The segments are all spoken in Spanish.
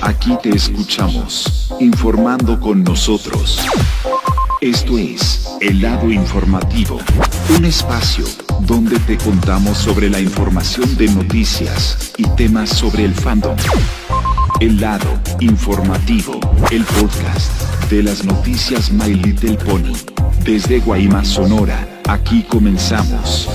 Aquí te escuchamos, informando con nosotros. Esto es El lado informativo, un espacio donde te contamos sobre la información de noticias y temas sobre el fandom. El lado informativo, el podcast de las noticias My Little Pony. Desde Guaymas, Sonora, aquí comenzamos.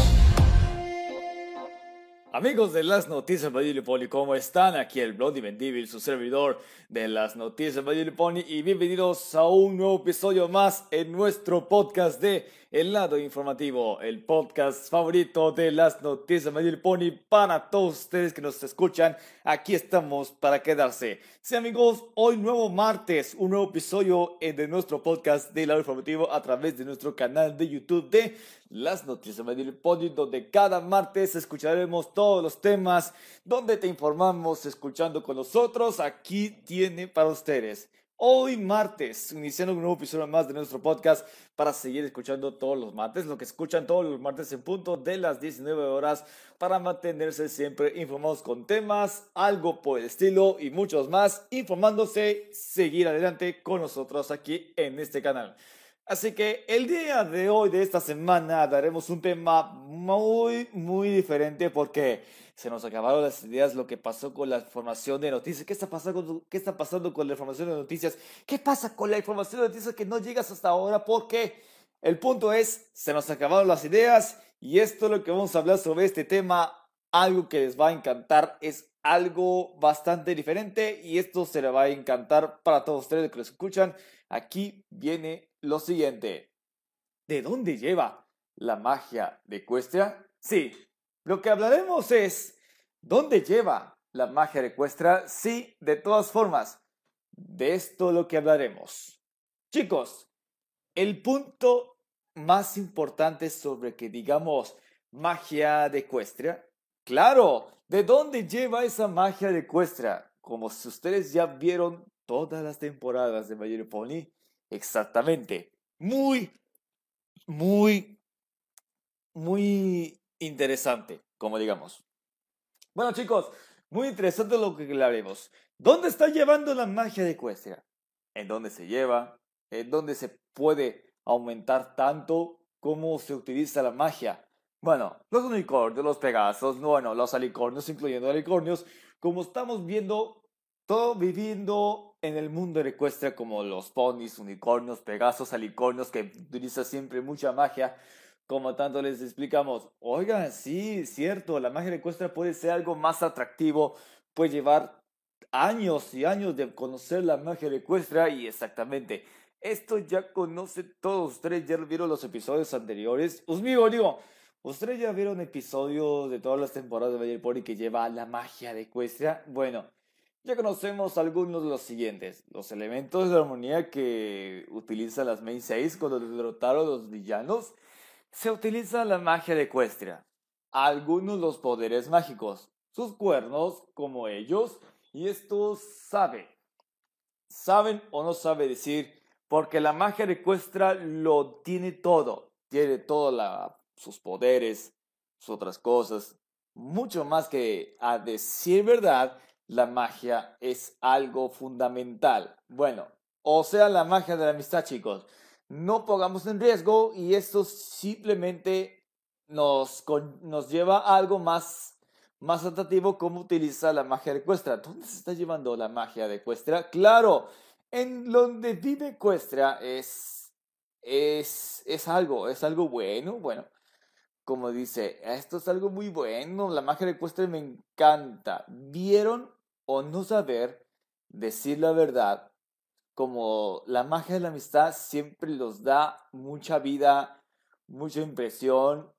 Amigos de las noticias de Pony, ¿cómo están? Aquí el Bloody Mendivil, su servidor de las noticias de Pony, y bienvenidos a un nuevo episodio más en nuestro podcast de El Lado Informativo, el podcast favorito de las noticias de Pony para todos ustedes que nos escuchan. Aquí estamos para quedarse. Sí, amigos, hoy nuevo martes, un nuevo episodio de nuestro podcast de El Lado Informativo a través de nuestro canal de YouTube de las noticias de Pony, donde cada martes escucharemos todos los temas, donde te informamos escuchando con nosotros. Aquí tiene para ustedes. Hoy martes, iniciando un nuevo episodio más de nuestro podcast para seguir escuchando todos los martes, lo que escuchan todos los martes en punto de las 19 horas para mantenerse siempre informados con temas, algo por el estilo y muchos más, informándose, seguir adelante con nosotros aquí en este canal. Así que el día de hoy, de esta semana, daremos un tema muy, muy diferente porque se nos acabaron las ideas, lo que pasó con la información de noticias. ¿Qué está pasando, qué está pasando con la información de noticias? ¿Qué pasa con la información de noticias que no llegas hasta ahora? Porque el punto es, se nos acabaron las ideas y esto es lo que vamos a hablar sobre este tema. Algo que les va a encantar es algo bastante diferente y esto se le va a encantar para todos ustedes que lo escuchan. Aquí viene lo siguiente. ¿De dónde lleva la magia de Ecuestria? Sí, lo que hablaremos es ¿dónde lleva la magia de Ecuestria? Sí, de todas formas, de esto lo que hablaremos. Chicos, el punto más importante sobre que digamos magia de Ecuestria, claro, ¿de dónde lleva esa magia de Ecuestria? Como si ustedes ya vieron todas las temporadas de My Pony, Exactamente. Muy, muy, muy interesante, como digamos. Bueno, chicos, muy interesante lo que hablaremos. ¿Dónde está llevando la magia de Ecuestria? ¿En dónde se lleva? ¿En dónde se puede aumentar tanto? ¿Cómo se utiliza la magia? Bueno, los unicornios, los pegasos, bueno, los alicornios, incluyendo alicornios, como estamos viendo, todo viviendo en el mundo de Ecuestria como los ponis, unicornios, pegasos, alicornios, que utiliza siempre mucha magia, como tanto les explicamos. Oigan, sí, cierto, la magia de Ecuestria puede ser algo más atractivo, puede llevar años y años de conocer la magia de Ecuestria y exactamente. Esto ya conoce todos ustedes, ya vieron los episodios anteriores. Os digo, digo, ustedes ya vieron episodios de todas las temporadas de Valle Pony que lleva la magia de Ecuestria. Bueno, ya conocemos algunos de los siguientes. Los elementos de armonía que utiliza las Main 6 cuando derrotaron a los villanos. Se utiliza la magia de Ecuestria. Algunos los poderes mágicos. Sus cuernos, como ellos. Y esto sabe. Saben o no sabe decir. Porque la magia de lo tiene todo. Tiene todos sus poderes, sus otras cosas. Mucho más que a decir verdad la magia es algo fundamental. Bueno, o sea, la magia de la amistad, chicos. No pongamos en riesgo y esto simplemente nos, nos lleva a algo más, más atractivo como utilizar la magia de Cuestra. ¿Dónde se está llevando la magia de Cuestra? Claro, en donde vive Cuestra es, es, es algo, es algo bueno, bueno como dice, esto es algo muy bueno, la magia de Cuestra me encanta. ¿Vieron o no saber decir la verdad, como la magia de la amistad siempre los da mucha vida, mucha impresión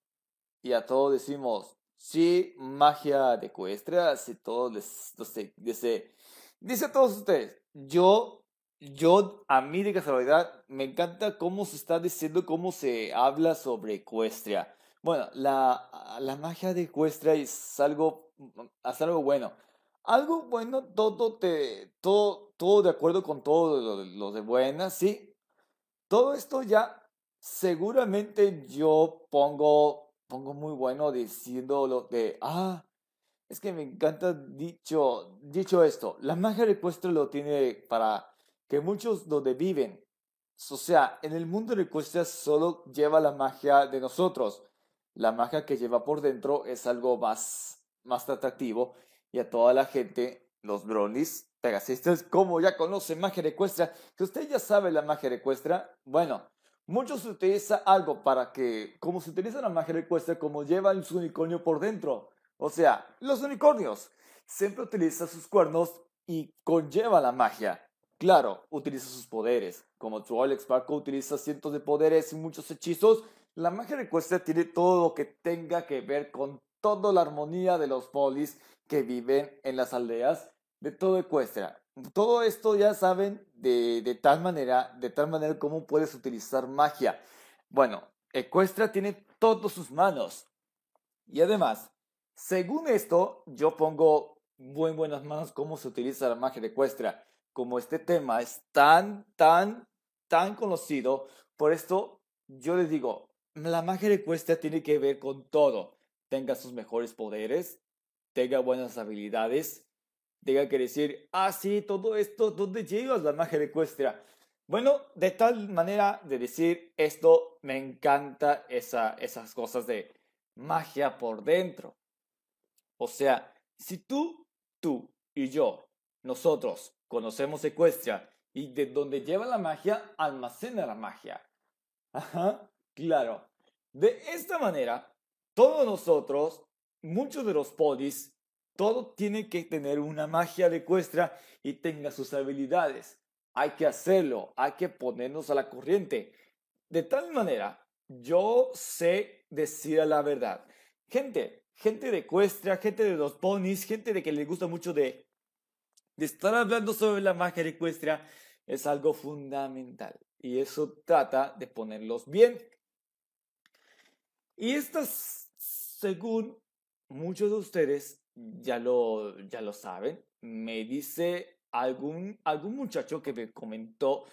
y a todos decimos, sí, magia de Cuestra, así todos les, no dice, dice a todos ustedes, yo, yo, a mí de casualidad, me encanta cómo se está diciendo, cómo se habla sobre Ecuestria. Bueno, la, la magia de Ecuestria es algo, es algo bueno algo bueno, todo, te, todo, todo de acuerdo con todo lo, de buena, sí. Todo esto ya seguramente yo pongo pongo muy bueno diciendo lo de, ah, es que me encanta dicho, dicho esto, la magia de Ecuestra lo tiene para que muchos donde viven, o sea, en el mundo de Ecuestra solo lleva la magia de nosotros, la magia que lleva por dentro es algo más, más atractivo y a toda la gente, los bronies, pegasistas, como ya conocen magia Ecuestra, que usted ya sabe la magia Ecuestra, bueno, muchos utilizan algo para que, como se utiliza la magia Ecuestra, como lleva su unicornio por dentro, o sea, los unicornios siempre utilizan sus cuernos y conlleva la magia. Claro, utiliza sus poderes. Como Troll Sparkle utiliza cientos de poderes y muchos hechizos, la magia de Ecuestria tiene todo lo que tenga que ver con toda la armonía de los polis que viven en las aldeas de todo Ecuestria. Todo esto ya saben de, de tal manera, de tal manera cómo puedes utilizar magia. Bueno, Ecuestria tiene todas sus manos. Y además, según esto, yo pongo muy buenas manos cómo se utiliza la magia de Ecuestria. Como este tema es tan, tan, tan conocido, por esto yo les digo, la magia de Ecuestria tiene que ver con todo. Tenga sus mejores poderes, tenga buenas habilidades, tenga que decir, ah, sí, todo esto, ¿dónde llegas la magia de Ecuestria? Bueno, de tal manera de decir esto, me encanta esa, esas cosas de magia por dentro. O sea, si tú, tú y yo, nosotros conocemos Ecuestria y de donde lleva la magia, almacena la magia. Ajá, claro. De esta manera, todos nosotros, muchos de los podis, todo tiene que tener una magia de Ecuestria y tenga sus habilidades. Hay que hacerlo, hay que ponernos a la corriente. De tal manera, yo sé decir la verdad. Gente, gente de Ecuestria, gente de los ponis, gente de que le gusta mucho de, estar hablando sobre la magia de Ecuestria, es algo fundamental. Y eso trata de ponerlos bien. Y estas, según muchos de ustedes ya lo, ya lo saben, me dice algún, algún muchacho que me comentó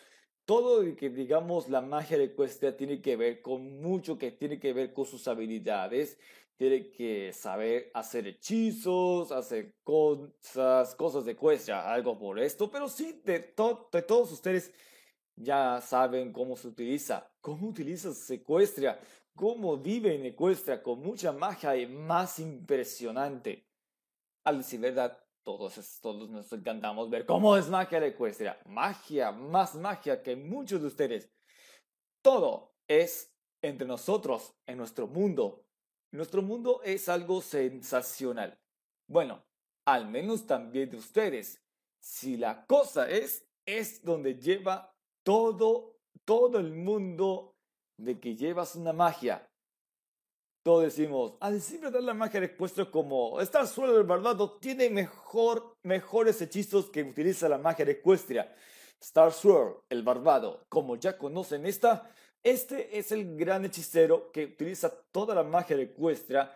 todo lo que digamos la magia de Ecuestria tiene que ver con mucho que tiene que ver con sus habilidades, tiene que saber hacer hechizos, hacer cosas, cosas de Ecuestria, algo por esto, pero sí, de, de todos ustedes ya saben cómo se utiliza, cómo utiliza Ecuestria, cómo vive en Ecuestria con mucha magia y más impresionante. Al decir verdad, todos, todos nos encantamos ver cómo es magia de Ecuestria. Magia, más magia que muchos de ustedes. Todo es entre nosotros, en nuestro mundo, nuestro mundo es algo sensacional. Bueno, al menos también de ustedes. Si la cosa es, es donde lleva todo, todo el mundo de que llevas una magia. Todos decimos, al decir verdad la magia de puesto como Star Sword del Barbado tiene mejor, mejores hechizos que utiliza la magia de Ecuestria. Star Sword, el Barbado, como ya conocen esta, este es el gran hechicero que utiliza toda la magia de Ecuestria.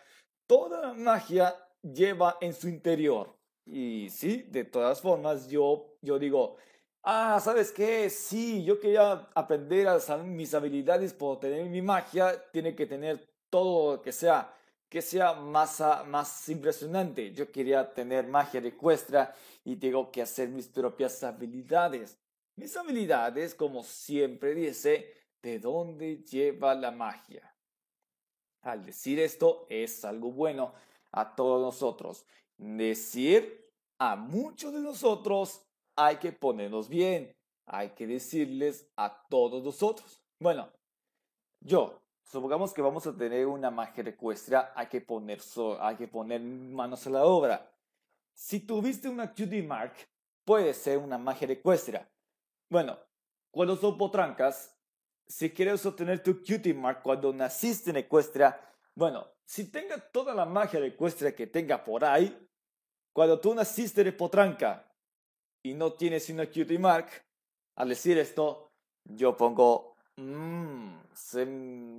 Toda la magia lleva en su interior. Y sí, de todas formas, yo, yo digo, ah, ¿sabes qué? Sí, yo quería aprender a saber mis habilidades por tener mi magia. Tiene que tener todo que sea que sea más, más impresionante. Yo quería tener magia de Ecuestria y tengo que hacer mis propias habilidades. Mis habilidades, como siempre dice, de dónde lleva la magia. Al decir esto es algo bueno a todos nosotros. Decir a muchos de nosotros hay que ponernos bien. Hay que decirles a todos nosotros. Bueno, yo, supongamos que vamos a tener una magia ecuestria, hay que poner, hay que poner manos a la obra. Si tuviste una cutie mark, puede ser una magia ecuestria. Bueno, cuando son potrancas, si quieres obtener tu cutie mark cuando naciste en Ecuestria, bueno, si tenga toda la magia de que tenga por ahí, cuando tú naciste de Potranca y no tienes una cutie mark, al decir esto, yo pongo, mmm,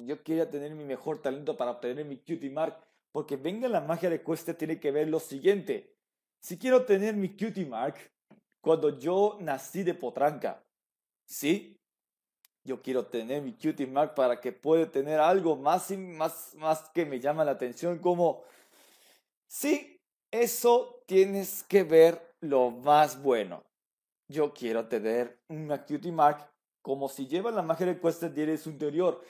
yo quería tener mi mejor talento para obtener mi cutie mark, porque venga la magia de Ecuestria tiene que ver lo siguiente. Si quiero tener mi cutie mark, cuando yo nací de Potranca, ¿sí? Yo quiero tener mi cutie mark para que pueda tener algo más, más, más que me llama la atención como, sí, eso tienes que ver lo más bueno. Yo quiero tener una cutie mark como si lleva la magia de cuesta tiene su interior.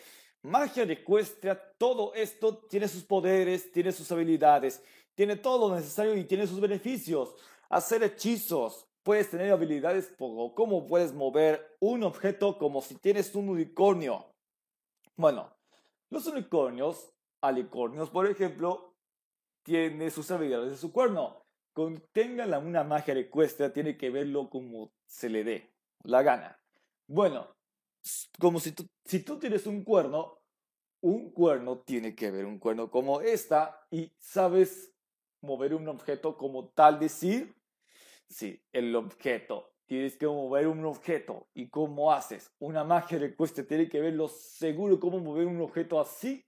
Magia de ecuestria, todo esto tiene sus poderes, tiene sus habilidades, tiene todo lo necesario y tiene sus beneficios. Hacer hechizos, puedes tener habilidades como puedes mover un objeto como si tienes un unicornio. Bueno, los unicornios, alicornios por ejemplo, tienen sus habilidades de su cuerno. Contenga una magia de ecuestria, tiene que verlo como se le dé la gana. Bueno, como si tú, si tú tienes un cuerno, un cuerno tiene que ver un cuerno como esta y sabes mover un objeto como tal decir. Sí, el objeto. Tienes que mover un objeto. ¿Y cómo haces? Una magia de cuesta tiene que ver lo seguro cómo mover un objeto así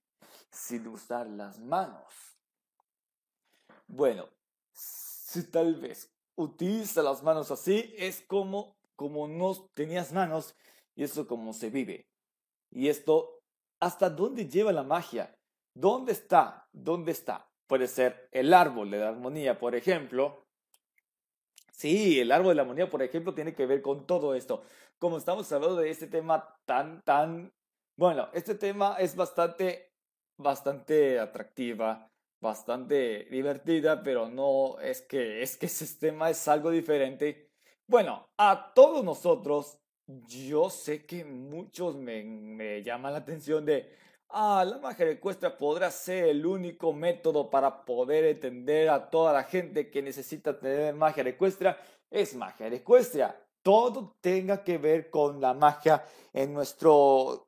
sin usar las manos. Bueno, si tal vez utiliza las manos así, es como, como no tenías manos y eso como se vive. Y esto, ¿hasta dónde lleva la magia? ¿Dónde está? ¿Dónde está? Puede ser el árbol de la armonía, por ejemplo. Sí, el árbol de la armonía, por ejemplo, tiene que ver con todo esto. Como estamos hablando de este tema tan, tan... Bueno, este tema es bastante, bastante atractiva, bastante divertida, pero no es que, es que ese tema es algo diferente. Bueno, a todos nosotros yo sé que muchos me, me llaman la atención de, ah, la magia de ecuestria podrá ser el único método para poder entender a toda la gente que necesita tener magia de ecuestria, es magia de ecuestria. Todo tenga que ver con la magia en nuestro...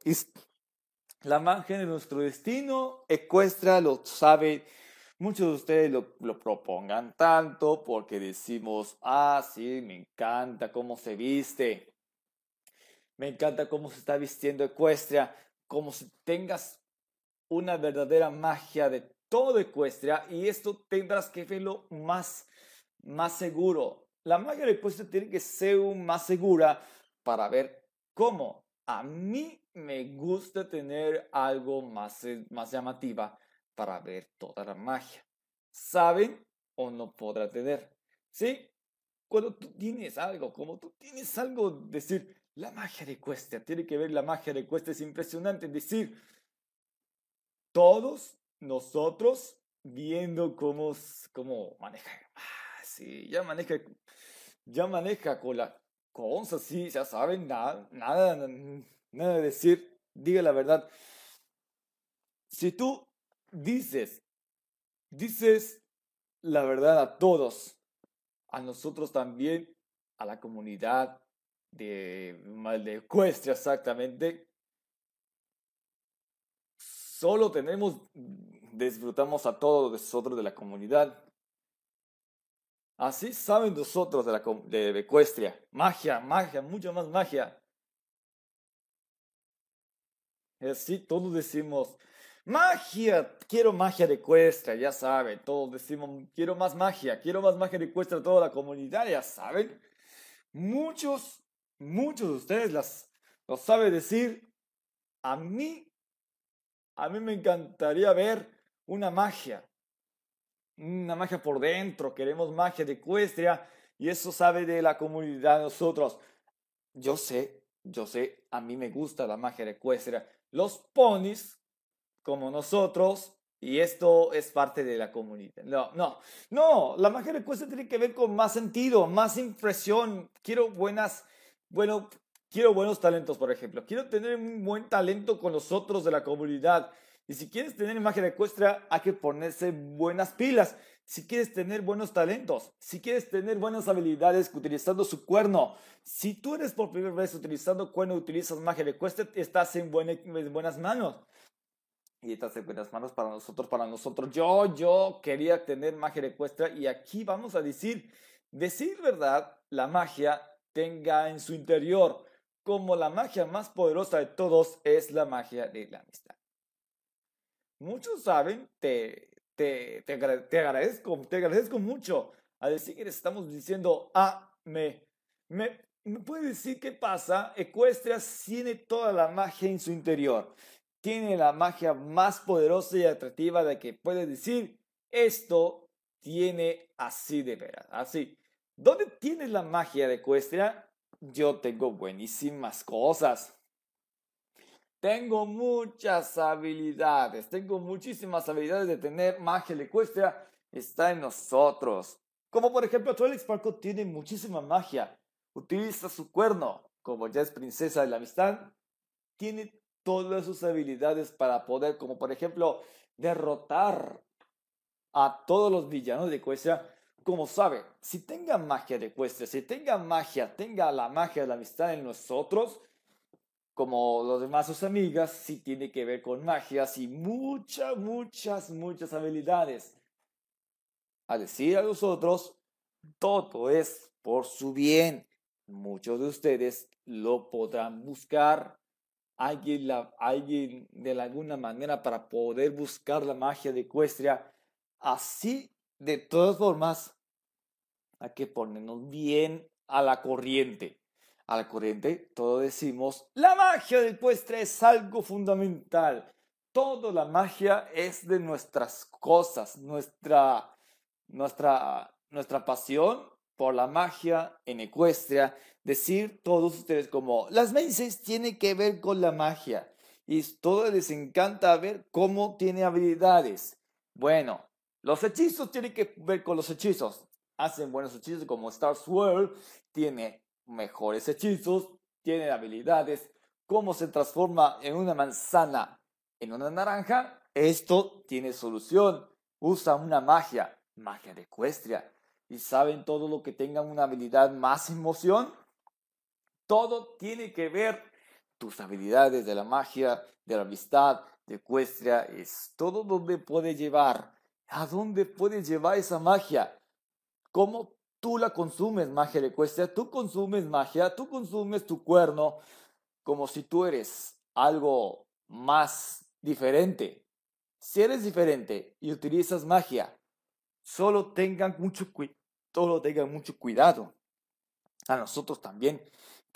La magia de nuestro destino ecuestra lo sabe Muchos de ustedes lo, propongan tanto porque decimos, ah, sí, me encanta cómo se viste. Me encanta cómo se está vistiendo Ecuestria, como si tengas una verdadera magia de todo Ecuestria y esto tendrás que verlo más, más seguro. La magia de Ecuestria tiene que ser más segura para ver cómo. A mí me gusta tener algo más, más llamativa para ver toda la magia. ¿Saben o no podrá tener? ¿Sí? Cuando tú tienes algo, como tú tienes algo, decir, la magia de Cuesta, tiene que ver la magia de Cuesta, es impresionante. Es decir, todos nosotros viendo cómo, cómo maneja. Ah, sí, ya maneja, ya maneja con la cosa, sí, ya saben, nada, nada, nada de decir, diga la verdad. Si tú dices, dices la verdad a todos, a nosotros también, a la comunidad, de de Ecuestria exactamente. Solo tenemos, disfrutamos a todos nosotros de la comunidad. Así saben nosotros de, la, de Ecuestria. Magia, magia, mucha más magia. Así todos decimos, magia, quiero magia de Ecuestria, ya saben. Todos decimos, quiero más magia, quiero más magia de Ecuestria, toda la comunidad, ya saben. Muchos muchos de ustedes las, lo sabe decir. A mí, a mí me encantaría ver una magia. Una magia por dentro. Queremos magia de ecuestria. Y eso sabe de la comunidad de nosotros. Yo sé, yo sé, a mí me gusta la magia de ecuestria. Los ponis, como nosotros, y esto es parte de la comunidad. No, no, no, la magia de ecuestria tiene que ver con más sentido, más impresión. Quiero buenas bueno, quiero buenos talentos, por ejemplo. Quiero tener un buen talento con los otros de la comunidad. Y si quieres tener imagen ecuestra, hay que ponerse buenas pilas. Si quieres tener buenos talentos, si quieres tener buenas habilidades utilizando su cuerno, si tú eres por primera vez utilizando cuerno, utilizas magia de cuesta, estás en, en buenas manos. Y estás en buenas manos para nosotros, para nosotros. Yo, yo quería tener magia de y aquí vamos a decir, decir verdad, la magia tenga en su interior, como la magia más poderosa de todos es la magia de la amistad. Muchos saben, te, te, te, agradezco, te agradezco mucho a decir que estamos diciendo, ah, me, me, ¿Me puede decir qué pasa? Ecuestria tiene toda la magia en su interior. Tiene la magia más poderosa y atractiva de que puede decir esto tiene así de veras, así. ¿Dónde tienes la magia de Ecuestria? Yo tengo buenísimas cosas. Tengo muchas habilidades, tengo muchísimas habilidades de tener magia de Ecuestria. Está en nosotros. Como por ejemplo, Trelix Parco tiene muchísima magia utiliza su cuerno, como ya es princesa de la amistad, tiene todas sus habilidades para poder, como por ejemplo, derrotar a todos los villanos de Ecuestria. Como sabe, si tenga magia de Ecuestria, si tenga magia, tenga la magia de la amistad en nosotros, como los demás sus amigas, sí tiene que ver con magias y muchas, muchas, muchas habilidades. A decir a los otros, todo es por su bien. Muchos de ustedes lo podrán buscar. Alguien, la, alguien de alguna manera para poder buscar la magia de Ecuestria. Así, de todas formas, hay que ponernos bien a la corriente. A la corriente, todos decimos, la magia de Ecuestria es algo fundamental. Toda la magia es de nuestras cosas, nuestra, nuestra, nuestra pasión por la magia en Ecuestria, decir todos ustedes como, las Maces tiene que ver con la magia y todo les encanta ver cómo tiene habilidades. Bueno, los hechizos tienen que ver con los hechizos. Hacen buenos hechizos como Star Swirl, tiene mejores hechizos, tiene habilidades. Cómo se transforma en una manzana en una naranja, esto tiene solución. Usa una magia, magia de Ecuestria y saben todo lo que tengan una habilidad más emoción. Todo tiene que ver tus habilidades de la magia, de la amistad, de ecuestria, es todo donde puede llevar. ¿A dónde puedes llevar esa magia? ¿Cómo tú la consumes, magia de ecuestria? Tú consumes magia, tú consumes tu cuerno como si tú eres algo más diferente. Si eres diferente y utilizas magia, solo tengan mucho cuidado. A nosotros también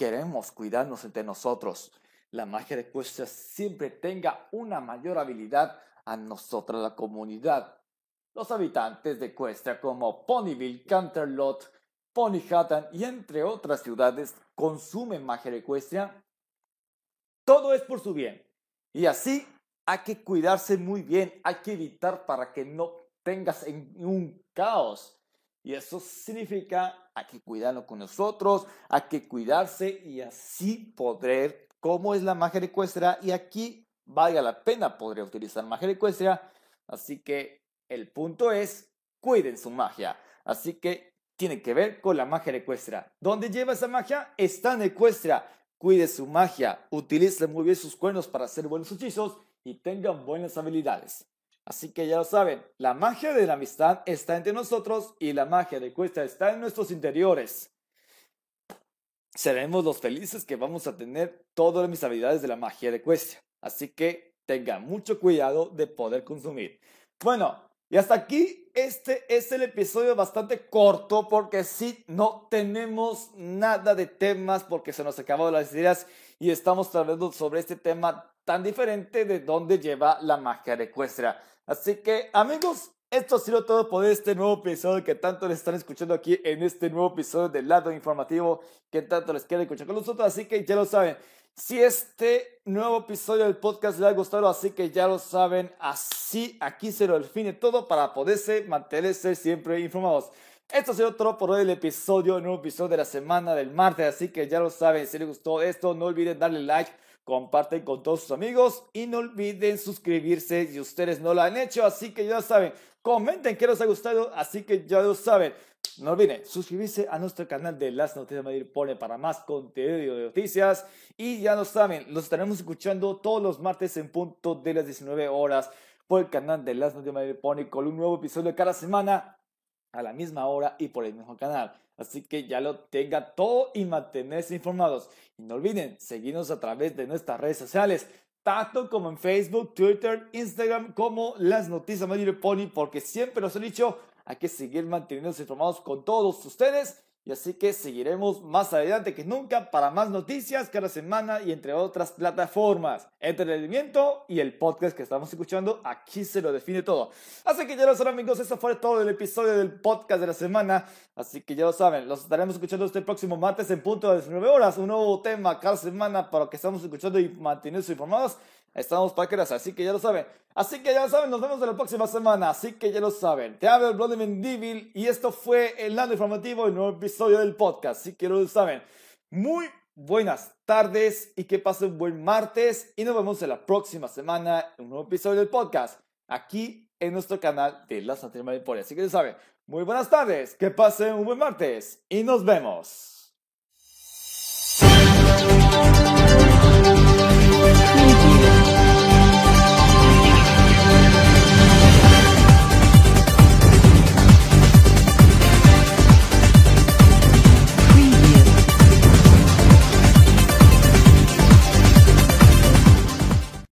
queremos cuidarnos entre nosotros. La magia de Cuesta siempre tenga una mayor habilidad a nosotros, la comunidad. Los habitantes de Cuesta como Ponyville, Canterlot, Ponyhattan y entre otras ciudades consumen magia de Cuesta. Todo es por su bien. Y así hay que cuidarse muy bien, hay que evitar para que no tengas un caos. Y eso significa hay que cuidarnos con nosotros, hay que cuidarse y así poder, como es la magia ecuestria, y aquí valga la pena poder utilizar magia ecuestria. Así que el punto es, cuiden su magia. Así que tiene que ver con la magia ecuestria. ¿Dónde lleva esa magia? Está en ecuestria. Cuide su magia, utilice muy bien sus cuernos para hacer buenos hechizos y tengan buenas habilidades. Así que ya lo saben, la magia de la amistad está entre nosotros y la magia de Cuesta está en nuestros interiores. Seremos los felices que vamos a tener todas mis habilidades de la magia de Cuesta. Así que tengan mucho cuidado de poder consumir. Bueno, y hasta aquí este es el episodio bastante corto porque sí, no tenemos nada de temas porque se nos acabaron las ideas y estamos hablando sobre este tema tan diferente de dónde lleva la magia de Ecuestria. Así que, amigos, esto ha sido todo por este nuevo episodio que tanto les están escuchando aquí en este nuevo episodio del lado informativo que tanto les quiere escuchar con nosotros. Así que ya lo saben. Si este nuevo episodio del podcast les ha gustado, así que ya lo saben, así aquí se lo define todo para poderse mantenerse siempre informados. Esto ha sido todo por hoy el episodio, el nuevo episodio de la semana del martes, así que ya lo saben, si les gustó esto, no olviden darle like, comparten con todos sus amigos y no olviden suscribirse si ustedes no lo han hecho. Así que ya saben, comenten que les ha gustado, así que ya lo saben. No olviden suscribirse a nuestro canal de Las Noticias Madrid Pone para más contenido de noticias. Y ya lo saben, los estaremos escuchando todos los martes en punto de las 19 horas por el canal de Las Noticias Madrid Pone con un nuevo episodio cada semana a la misma hora y por el mismo canal. Así que ya lo tenga todo y mantenerse informados. Y no olviden seguirnos a través de nuestras redes sociales, tanto como en Facebook, Twitter, Instagram, como las noticias My Pony, porque siempre los he dicho, hay que seguir manteniéndose informados con todos ustedes Y así que seguiremos más adelante que nunca para más noticias cada semana y entre otras plataformas. Entretenimiento y el podcast que estamos escuchando, aquí se lo define todo. Así que ya lo saben amigos, eso fue todo el episodio del podcast de la semana. Así que ya lo saben, los estaremos escuchando este próximo martes en punto de 19 horas. Un nuevo tema cada semana para que estamos escuchando y manteniendo informados. Estamos que así que ya lo saben. Así que ya lo saben, nos vemos en la próxima semana. Así que ya lo saben. Te hablo el Bloody Mendivil y esto fue el lado informativo, el nuevo episodio del podcast. Así que lo saben. Muy buenas tardes y que pasen un buen martes. Y nos vemos en la próxima semana en un nuevo episodio del podcast. Aquí en nuestro canal de Las Noticias Así que ya saben. Muy buenas tardes, que pasen un buen martes y nos vemos.